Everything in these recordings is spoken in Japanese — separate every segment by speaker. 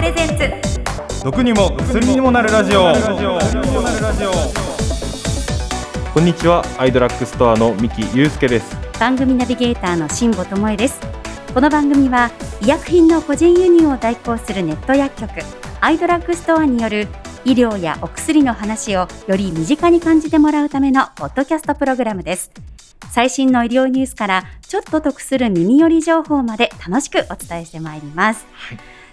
Speaker 1: プレゼンツ。
Speaker 2: 毒にも薬にもなるラジオ。
Speaker 3: こんにちはアイドラッグストアの三木祐介です。
Speaker 1: 番組ナビゲーターの辛坊智恵です。この番組は医薬品の個人輸入を代行するネット薬局アイドラッグストアによる医療やお薬の話をより身近に感じてもらうためのポッドキャストプログラムです。最新の医療ニュースからちょっと得する耳寄り情報まで楽しくお伝えしてまいります、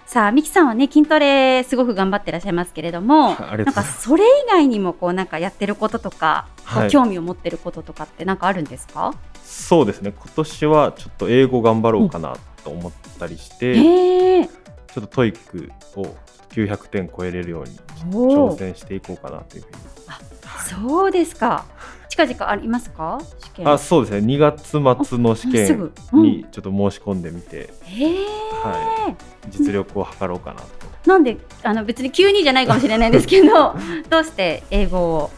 Speaker 1: さあミキさんはね筋トレすごく頑張ってらっしゃいますけれどもなんかそれ以外にもこうなんかやってることとか、
Speaker 3: はい。
Speaker 1: 興味を持ってることとかってなんかあるんですか、
Speaker 3: そうですね。今年はちょっと英語頑張ろうかなと思ったりして、
Speaker 1: ええ。
Speaker 3: ちょっと TOEIC を900点超えれるように挑戦していこうかなというふうに。
Speaker 1: そうですか近々ありますか？試験。
Speaker 3: あそうですね。2月末の試験
Speaker 1: うん。
Speaker 3: にちょっと申し込んでみて、は実力を測ろうかなと。
Speaker 1: なんであの別に急にじゃないかもしれないんですけど どうして英語を？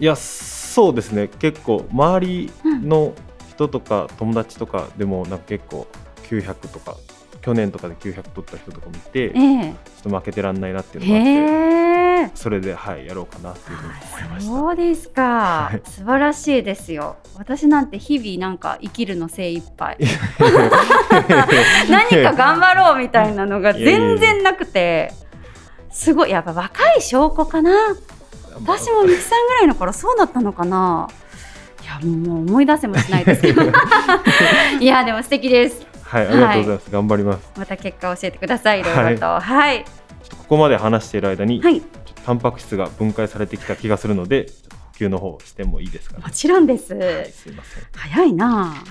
Speaker 3: いやそうですね。結構周りの人とか友達とかでもなんか結構900とか去年とかで900取った人とかもいて、ちょ
Speaker 1: え
Speaker 3: っと負けてらんないなっていう
Speaker 1: え
Speaker 3: のがあって。
Speaker 1: へえ。
Speaker 3: それではいやろうかなっていうふうに思いました。
Speaker 1: そうですか、
Speaker 3: はい。
Speaker 1: 素晴らしいですよ。私なんて日々なんか生きるの精一杯。何か頑張ろうみたいなのが全然なくてすごいやっぱ若い証拠かな。私もミキさんぐらいの頃そうだったのかな。いやもう思い出せもしないですけど。いやでも素敵です
Speaker 3: はいありがとうございます、頑張ります。
Speaker 1: また結果を教えてくださいいろいろとはい。
Speaker 3: ちょっとここまで話している間に、
Speaker 1: はい、
Speaker 3: タンパク質が分解されてきた気がするので、ちょっと呼吸の方してもいいですかね。
Speaker 1: も。ちろんです、
Speaker 3: はい、すいません。
Speaker 1: 早いな。あ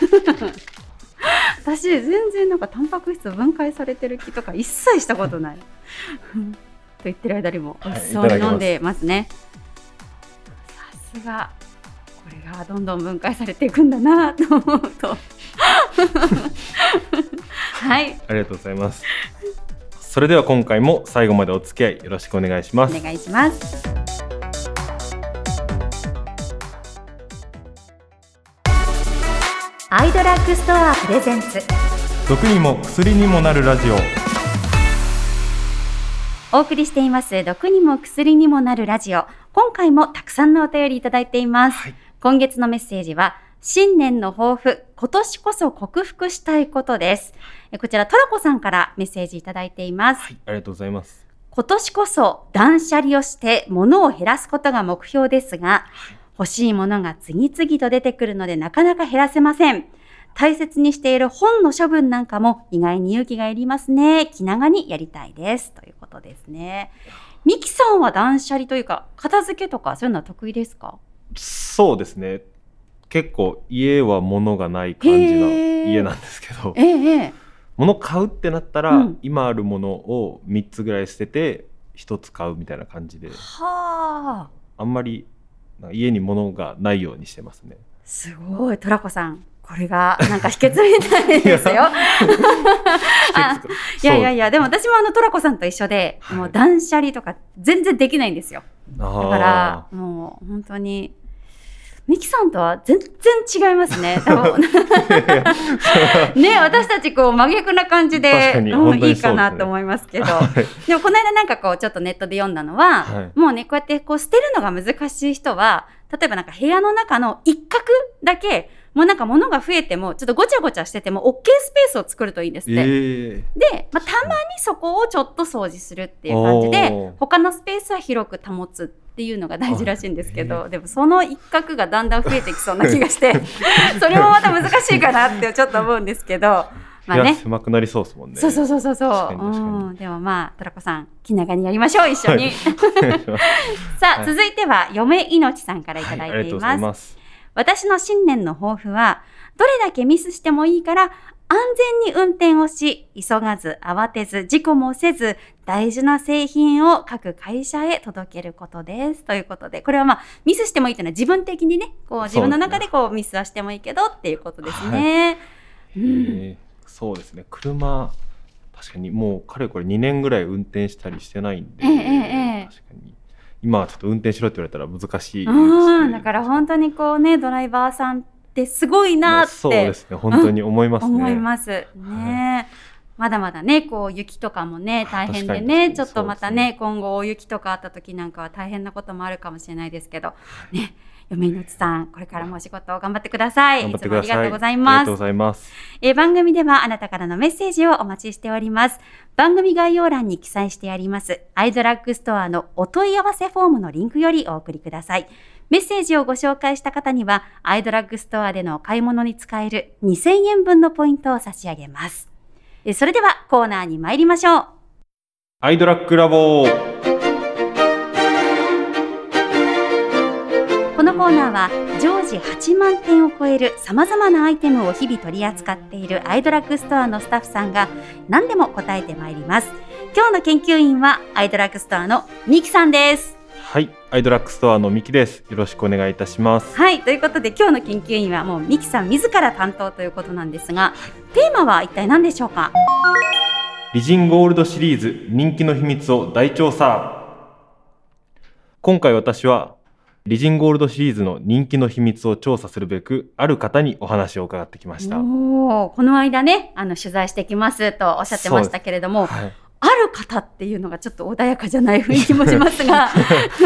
Speaker 1: 私全然なんかタンパク質分解されてる気とか一切したことない。と言ってる間にも美
Speaker 3: はい
Speaker 1: 味しそうに飲んでますね、さすが。これがどんどん分解されていくんだなと思うとはい。
Speaker 3: ありがとうございます。それでは今回も最後までお付き合いよろしくお願いします。
Speaker 1: お願いします。アイドラッグストアプレゼンツ。
Speaker 2: 毒にも薬にもなるラジオ。
Speaker 1: お送りしています。毒にも薬にもなるラジオ。今回もたくさんのお便りいただいています、
Speaker 3: はい。
Speaker 1: 今月のメッセージは新年の抱負今年こそ克服したいことですえこちらトラコさんからメッセージいただいています、
Speaker 3: はい、ありがとうございます。
Speaker 1: 今年こそ断捨離をして物を減らすことが目標ですが、欲しいものが次々と出てくるのでなかなか減らせません。大切にしている本の処分なんかも意外に勇気がいりますね。気長にやりたいです。ということですね。ミキさんは断捨離というか、片付けとかそういうのは得意ですか？
Speaker 3: そうですね。結構家は物がない感じの家なんですけど、
Speaker 1: ええええ。
Speaker 3: 物買うってなったら、
Speaker 1: うん
Speaker 3: 今あるものを3つぐらい捨てて1つ買うみたいな感じで
Speaker 1: はあ。
Speaker 3: あんまり家に物がないようにしてますね。
Speaker 1: すごい、トラコさん。これがなんか秘訣みたいですよ。あいやいやいや、でも私もあのトラコさんと一緒で、
Speaker 3: はい
Speaker 1: もう断捨離とか全然できないんですよ。
Speaker 3: だ
Speaker 1: だから、もう本当に、ミキさんとは全然違いますね。多分。ね、私たちこう真逆な感じ
Speaker 3: 確
Speaker 1: で、うんいいかなと思いますけど。でもこの間なんかこうちょっとネットで読んだのは、
Speaker 3: はい。
Speaker 1: もうね、こうやってこう捨てるのが難しい人は、例えばなんか部屋の中の一角だけ、もうなんか物が増えても、ちょっとごちゃごちゃしてても OK スペースを作るといいんですって。
Speaker 3: え
Speaker 1: で、まあ、たまにそこをちょっと掃除するっていう感じで他のスペースは広く保つっていうのが大事らしいんですけどでもその一角がだんだん増えてきそうな気がして それもまた難しいかなってちょっと思うんですけどまあね。
Speaker 3: 狭くなりそうですもんね。
Speaker 1: そうそうそうそうそう。ん。でもまあトラコさん気長にやりましょう一緒に、
Speaker 3: お願い
Speaker 1: さあ、
Speaker 3: はい
Speaker 1: 続いては嫁いのちさんからいただいています,、
Speaker 3: います。
Speaker 1: 私の新年の抱負は、どれだけミスしてもいいから、安全に運転をし、急がず、慌てず、事故もせず、大事な製品を各会社へ届けることです。ということで、これはまあ、ミスしてもいいというのは自分的にね、こう自分の中でこうミスはしてもいいけどっていうことですね。うん
Speaker 3: えーそうですね。車確かにもうかれこれ2年ぐらい運転したりしてないんで、
Speaker 1: えええ
Speaker 3: 確かに今はちょっと運転しろって言われたら難しいね。
Speaker 1: だから本当にこうね、ドライバーさんってすごいなって
Speaker 3: そうですね。本当に思いますね。
Speaker 1: 思いますね。まだまだね、こう雪とかもね、大変でね、
Speaker 3: に
Speaker 1: ちょっとまた
Speaker 3: そうです
Speaker 1: ね、今後大雪とかあった時なんかは大変なこともあるかもしれないですけど、ね、嫁の内さん、これからもお仕事を頑張ってください。
Speaker 3: 頑張ってください。
Speaker 1: ありがとうござい
Speaker 3: あり
Speaker 1: ます
Speaker 3: がとうご。ざいます。
Speaker 1: えー番組ではあなたからのメッセージをお待ちしております。番組概要欄に記載してあります、アイドラッグストアのお問い合わせフォームのリンクよりお送りください。メッセージをご紹介した方には、アイドラッグストアでのお買い物に使える2000円分のポイントを差し上げます。えーそれではコーナーに参りましょう。
Speaker 3: アイドラックラボ
Speaker 1: このコーナーは常時8万点を超える様々なアイテムを日々取り扱っているアイドラッグストアのスタッフさんが何でも答えてまいります。今日の研究員はアイドラッグストアのミキさんです。
Speaker 3: はい、アイドラッグストアのミキです。よろしくお願いいたします。
Speaker 1: はい、ということで今日の研究員はもうミキさん自ら担当ということなんですが、テーマは一体何でしょうか？
Speaker 3: リジンゴールドシリーズ人気の秘密を大調査。今回私はリジンゴールドシリーズの人気の秘密を調査するべくある方にお話を伺ってきました。
Speaker 1: この間ね、あの取材してきますとおっしゃってましたけれども、
Speaker 3: はい、
Speaker 1: ある方っていうのがちょっと穏やかじゃない雰囲気もしますが、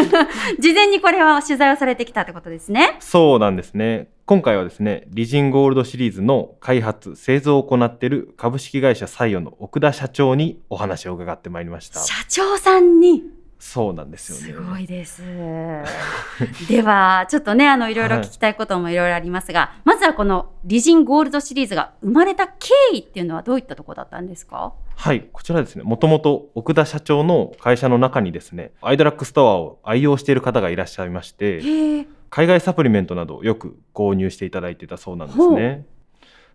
Speaker 1: 事前にこれは取材をされてきたってことですね。
Speaker 3: そうなんですね。今回はですね、リジンゴールドシリーズの開発、製造を行っている株式会社サイオの奥田社長にお話を伺ってまいりました。
Speaker 1: 社長さんに。
Speaker 3: そうなんです
Speaker 1: す
Speaker 3: よね。
Speaker 1: ごいです。では、ちょっとね、あの、いろいろ聞きたいこともいろいろありますが、まずはこのリジンゴールドシリーズが生まれた経緯っていうのはどういったところだったんですか？
Speaker 3: はい、こちらですね、もともと奥田社長の会社の中にですね、アイドラックストアを愛用している方がいらっしゃいまして。海外サプリメントなどをよく購入していただいていたそうなんです
Speaker 1: ほ
Speaker 3: ね。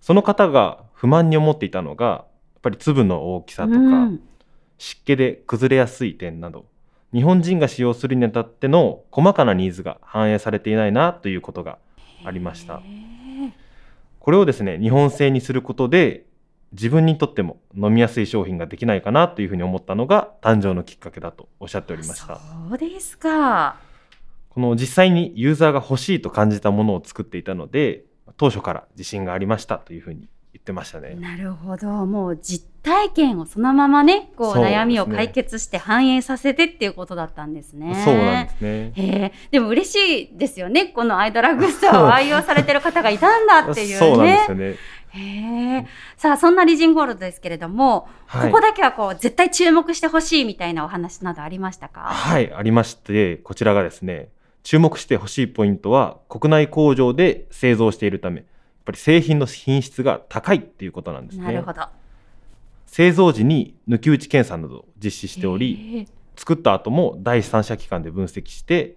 Speaker 3: その方が不満に思っていたのが、やっぱり粒の大きさとか、
Speaker 1: うん
Speaker 3: 湿気で崩れやすい点など、日本人が使用するにあたっての細かなニーズが反映されていないなということがありましたこれをですね、日本製にすることで、自分にとっても飲みやすい商品ができないかなというふうに思ったのが誕生のきっかけだとおっしゃっておりました。
Speaker 1: そうですか。
Speaker 3: この実際にユーザーが欲しいと感じたものを作っていたので、当初から自信がありましたというふうに言ってましたね。
Speaker 1: なるほど。もう実体験をそのままね、こう悩みを解決して反映させてっていうことだったんですね。
Speaker 3: そうなんですね。
Speaker 1: へえ、でも嬉しいですよね。このアイドラッグストアを愛用されてる方がいたんだっていうね。
Speaker 3: そうなんですよね。
Speaker 1: へえ。さあ、そんなリジンゴールドですけれども、
Speaker 3: はい
Speaker 1: ここだけはこう、絶対注目してほしいみたいなお話などありましたか？
Speaker 3: はい、ありまして、こちらがですね、注目してほしいポイントは、国内工場で製造しているため、やっぱり製品の品質が高いっていうことなんですね。
Speaker 1: なるほど。
Speaker 3: 製造時に抜き打ち検査などを実施しており、作った後も第三者機関で分析して、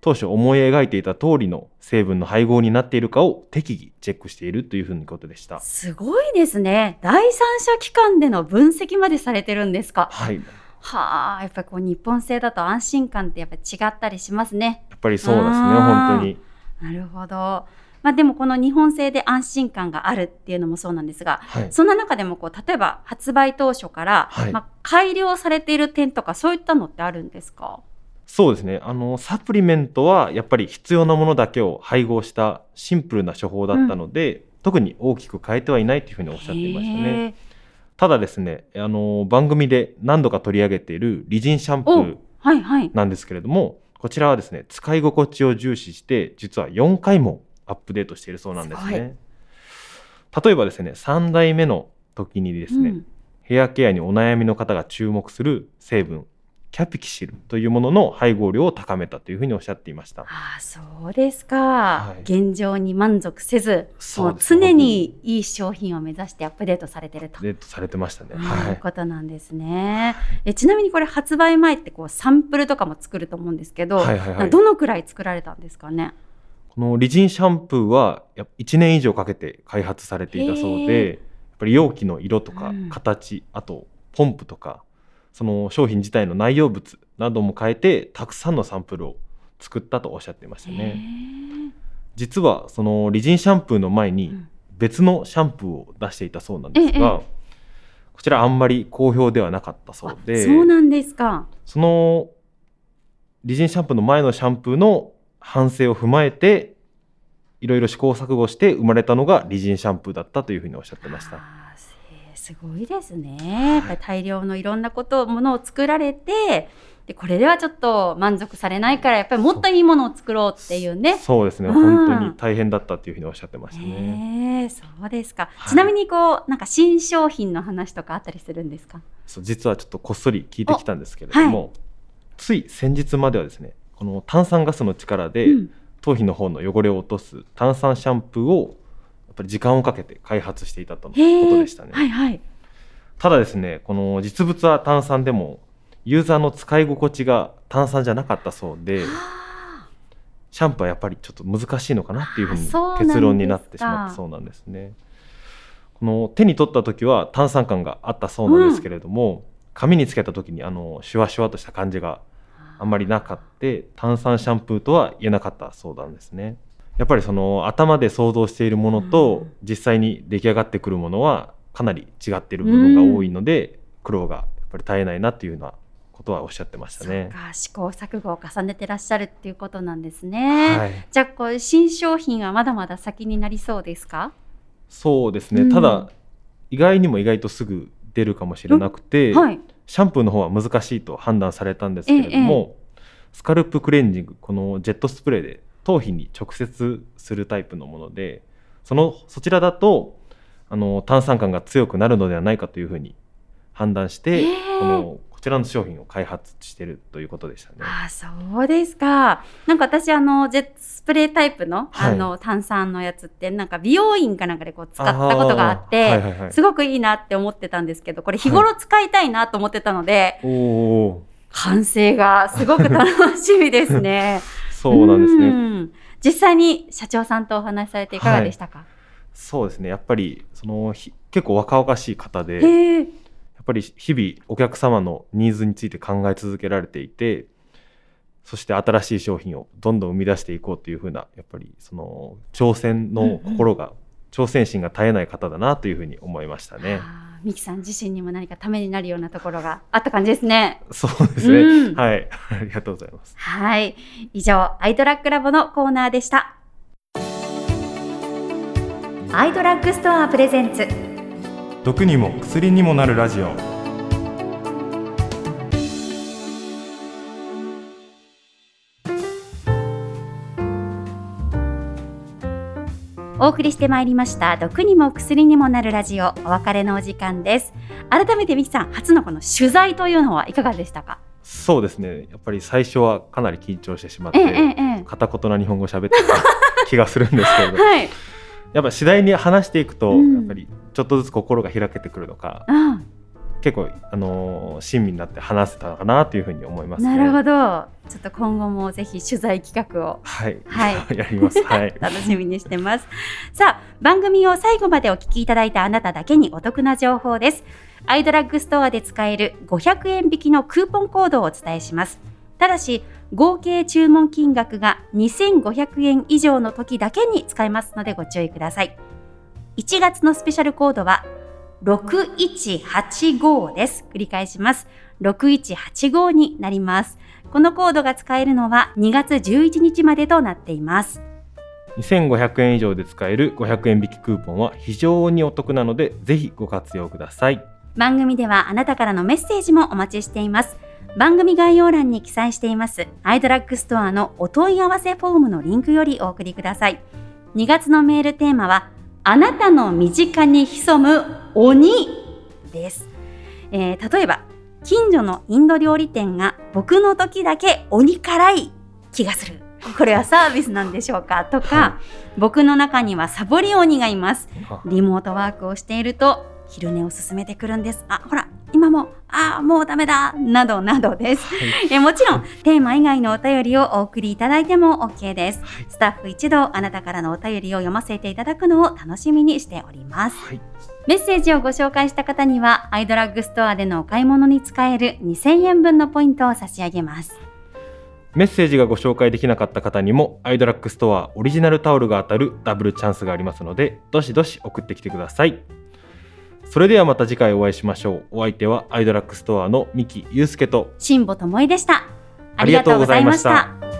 Speaker 3: 当初思い描いていた通りの成分の配合になっているかを適宜チェックしているというふうにことでした。
Speaker 1: すごいですね。第三者機関での分析までされてるんですか。
Speaker 3: はい。
Speaker 1: はあ、やっぱりこう日本製だと安心感ってやっぱり違ったりしますね。
Speaker 3: やっぱりそうですね、本当に。
Speaker 1: なるほど。まあでもこの日本製で安心感があるっていうのもそうなんですが、
Speaker 3: はい。
Speaker 1: そんな中でもこう例えば発売当初から、
Speaker 3: はい
Speaker 1: まあ、改良されている点とかそういったのってあるんですか？
Speaker 3: そうですね。あの、サプリメントはやっぱり必要なものだけを配合したシンプルな処方だったので、特に大きく変えてはいないというふうにおっしゃっていましたね。ただですね、あの、番組で何度か取り上げているリジンシャンプ
Speaker 1: お
Speaker 3: ー
Speaker 1: はいはい。
Speaker 3: なんですけれども、こちらはですね、使い心地を重視して、実は4回もアップデートしているそうなんです
Speaker 1: す
Speaker 3: ね。例えばですね、3代目の時にですね、
Speaker 1: うん
Speaker 3: ヘアケアにお悩みの方が注目する成分、キャピキシルというものの配合量を高めたというふうにおっしゃっていました。
Speaker 1: ああそうですか、
Speaker 3: はい
Speaker 1: 現状に満足せずもう常にいい商品を目指してアップデートされてると。
Speaker 3: デートされてましたね。
Speaker 1: いう
Speaker 3: はい。
Speaker 1: ことなんですね。えちなみにこれ発売前ってこうサンプルとかも作ると思うんですけど、
Speaker 3: はいはいはい
Speaker 1: どのくらい作られたんですかね？
Speaker 3: このリジンシャンプーはやっぱ1年以上かけて開発されていたそう
Speaker 1: へ
Speaker 3: で、やっぱり容器の色とか
Speaker 1: うん。
Speaker 3: 形、あとポンプとか、その商品自体の内容物なども変えて、たくさんのサンプルを作ったとおっしゃっていました
Speaker 1: へ
Speaker 3: ね。
Speaker 1: ー。
Speaker 3: 実はそのリジンシャンプーの前に
Speaker 1: うん。
Speaker 3: 別のシャンプーを出していたそうなんですが、
Speaker 1: え
Speaker 3: こちらあんまり好評ではなかったそう
Speaker 1: あ
Speaker 3: で、
Speaker 1: そうなんですか。
Speaker 3: そのリジンシャンプーの前のシャンプーの反省を踏まえていろいろ試行錯誤して生まれたのがリジンシャンプーだったというふうにおっしゃってました。
Speaker 1: すごいですね。やっぱり大量のいろんなことものを作られて。でこれではちょっと満足されないからやっぱりもっといいものを作ろうっていうね
Speaker 3: そうですね、
Speaker 1: うん
Speaker 3: 本当に大変だったっていうふうにおっしゃってましたね。
Speaker 1: へえそうですか、
Speaker 3: はい
Speaker 1: ちなみにこうなんか新商品の話とかあったりするんですか？
Speaker 3: そう実はちょっとこっそり聞いてきたんですけれども、つい先日まではですねこの炭酸ガスの力で
Speaker 1: うん。
Speaker 3: 頭皮の方の汚れを落とす炭酸シャンプーをやっぱり時間をかけて開発していたとのことでしたね。
Speaker 1: はいはい。
Speaker 3: ただですねこの実物は炭酸でもユーザーの使い心地が炭酸じゃなかったそうで
Speaker 1: あ。
Speaker 3: シャンプーはやっぱりちょっと難しいのかなっていうふうに結論になってしまったそうなんですね。この手に取った時は炭酸感があったそうなんですけれども、髪につけた時にあのシュワシュワとした感じがあんまりなかって炭酸シャンプーとは言えなかったそうなんですね。やっぱりその頭で想像しているものと
Speaker 1: うん。
Speaker 3: 実際に出来上がってくるものはかなり違っている部分が多いので、苦労がやっぱり絶えないなっていうようなことはおっしゃってました
Speaker 1: そう
Speaker 3: ね。
Speaker 1: か試行錯誤を重ねてらっしゃるっていうことなんですね、
Speaker 3: はい、
Speaker 1: じゃあこう新商品はまだまだ先になりそうですか？
Speaker 3: そうですね、
Speaker 1: うん。
Speaker 3: ただ意外にも意外とすぐ出るかもしれなくて、
Speaker 1: はい
Speaker 3: シャンプーの方は難しいと判断されたんですけれども、スカルプクレンジングこのジェットスプレーで頭皮に直接するタイプのものでそのそちらだとあの炭酸感が強くなるのではないかというふうに判断して、
Speaker 1: へー
Speaker 3: このこちらの商品を開発しているということでしたね。
Speaker 1: ああそうですか。なんか私あのジェットスプレータイプの、
Speaker 3: はい
Speaker 1: あの炭酸のやつってなんか美容院かなんかでこう使ったことがあって、
Speaker 3: はいはいはい
Speaker 1: すごくいいなって思ってたんですけど、これ日頃使いたいなと思ってたので、
Speaker 3: おお
Speaker 1: 完成がすごく楽しみですね。
Speaker 3: そうなんですね。
Speaker 1: ん実際に社長さんとお話しされていかがでしたか？
Speaker 3: そうですねやっぱりそのひ結構若々しい方で。ぱり日々お客様のニーズについて考え続けられていてそして新しい商品をどんどん生み出していこうというふうなやっぱりその挑戦の心が、挑戦心が絶えない方だなというふうに思いましたね。
Speaker 1: あーミキさん自身にも何かためになるようなところがあった感じですね。
Speaker 3: そうですね、
Speaker 1: うん
Speaker 3: はい ありがとうございます。
Speaker 1: はい。以上、アイドラッグラボのコーナーでした。アイドラッグストアプレゼンツ。
Speaker 2: 毒にも薬にもなるラジオ
Speaker 1: お送りしてまいりました。毒にも薬にもなるラジオ、お別れのお時間です。改めてミキさん、初のこの取材というのはいかがでしたか？
Speaker 3: そうですねやっぱり最初はかなり緊張してしまって、
Speaker 1: えええええ
Speaker 3: 片言な日本語を喋ってた気がするんですけれ
Speaker 1: え。
Speaker 3: ど
Speaker 1: はい。
Speaker 3: やっぱ次第に話していくと、
Speaker 1: うん
Speaker 3: やっぱりちょっとずつ心が開けてくるのか
Speaker 1: あ
Speaker 3: 結構、あのー親身になって話せたのかなというふうに思いますね。
Speaker 1: なるほど。ちょっと今後もぜひ取材企画を
Speaker 3: はい、
Speaker 1: はい
Speaker 3: やります。はい。
Speaker 1: 楽しみにしてます。さあ、番組を最後までお聞きいただいたあなただけにお得な情報です。アイドラッグストアで使える500円引きのクーポンコードをお伝えします。ただし、合計注文金額が2500円以上の時だけに使えますのでご注意ください。1月のスペシャルコードは6185です。繰り返します。6185になります。このコードが使えるのは2月11日までとなっています。
Speaker 3: 2500円以上で使える500円引きクーポンは非常にお得なので、ぜひご活用ください。
Speaker 1: 番組ではあなたからのメッセージもお待ちしています。番組概要欄に記載していますアイドラッグストアのお問い合わせフォームのリンクよりお送りください。2月のメールテーマはあなたの身近に潜む鬼です。えー例えば近所のインド料理店が僕の時だけ鬼辛い気がする。これはサービスなんでしょうか？とか、
Speaker 3: は
Speaker 1: 僕の中にはサボり鬼がいます。
Speaker 3: あ
Speaker 1: リモートワークをしていると昼寝を進めてくるんです。あ、ほら、今も、あ、もうダメだ、などなどです。えもちろん、テーマ以外のお便りをお送りいただいても OK です。スタッフ一同、あなたからのお便りを読ませていただくのを楽しみにしております。
Speaker 3: はい。
Speaker 1: メッセージをご紹介した方には、アイドラッグストアでのお買い物に使える2000円分のポイントを差し上げます。
Speaker 3: メッセージがご紹介できなかった方にも、アイドラックストアオリジナルタオルが当たるダブルチャンスがありますので、どしどし送ってきてください。それではまた次回お会いしましょう。お相手はアイドラックストアの三木祐介と、
Speaker 1: 辛坊智恵でした。
Speaker 3: ありがとうございました
Speaker 1: ありがとうございました